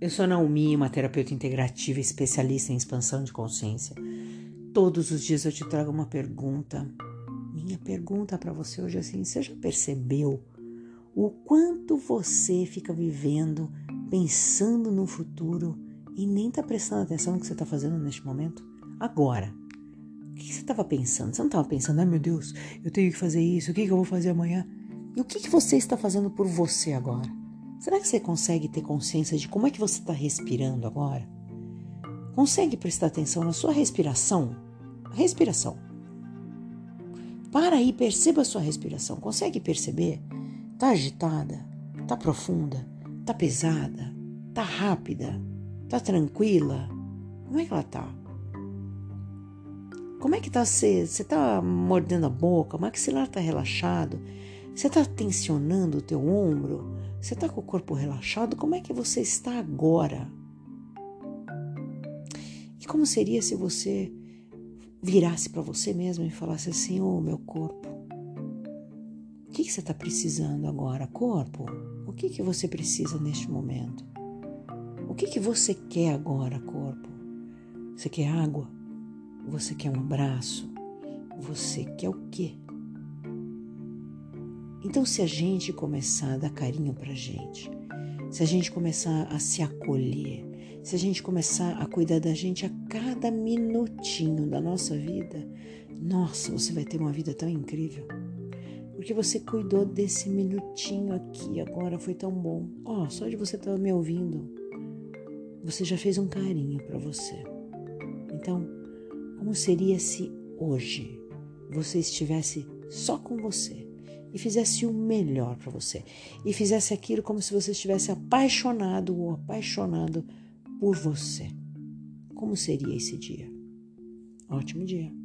Eu sou Naomi, uma terapeuta integrativa especialista em expansão de consciência. Todos os dias eu te trago uma pergunta. Minha pergunta para você hoje é assim: você já percebeu o quanto você fica vivendo, pensando no futuro e nem está prestando atenção no que você está fazendo neste momento? Agora. O que você estava pensando? Você não estava pensando, ai meu Deus, eu tenho que fazer isso, o que, eu vou fazer amanhã? E o que você está fazendo por você agora? Será que você consegue ter consciência de como é que você está respirando agora? Consegue prestar atenção na sua respiração? Respiração. Para aí, perceba a sua respiração. Consegue perceber? Tá agitada? Tá profunda? Tá pesada? Tá rápida? Tá tranquila? Como é que ela tá? Como é que tá você? Tá mordendo a boca? O maxilar tá relaxado? Você tá tensionando o teu ombro? Você está com o corpo relaxado? Como é que você está agora? E como seria se você virasse para você mesmo e falasse assim: Ô oh, meu corpo, o que, que você está precisando agora, corpo? O que, que você precisa neste momento? O que, que você quer agora, corpo? Você quer água? Você quer um abraço? Você quer o quê? Então, se a gente começar a dar carinho pra gente, se a gente começar a se acolher, se a gente começar a cuidar da gente a cada minutinho da nossa vida, nossa, você vai ter uma vida tão incrível. Porque você cuidou desse minutinho aqui agora, foi tão bom. Ó, oh, só de você estar me ouvindo, você já fez um carinho para você. Então, como seria se hoje você estivesse só com você? E fizesse o melhor para você. E fizesse aquilo como se você estivesse apaixonado ou apaixonado por você. Como seria esse dia? Ótimo dia.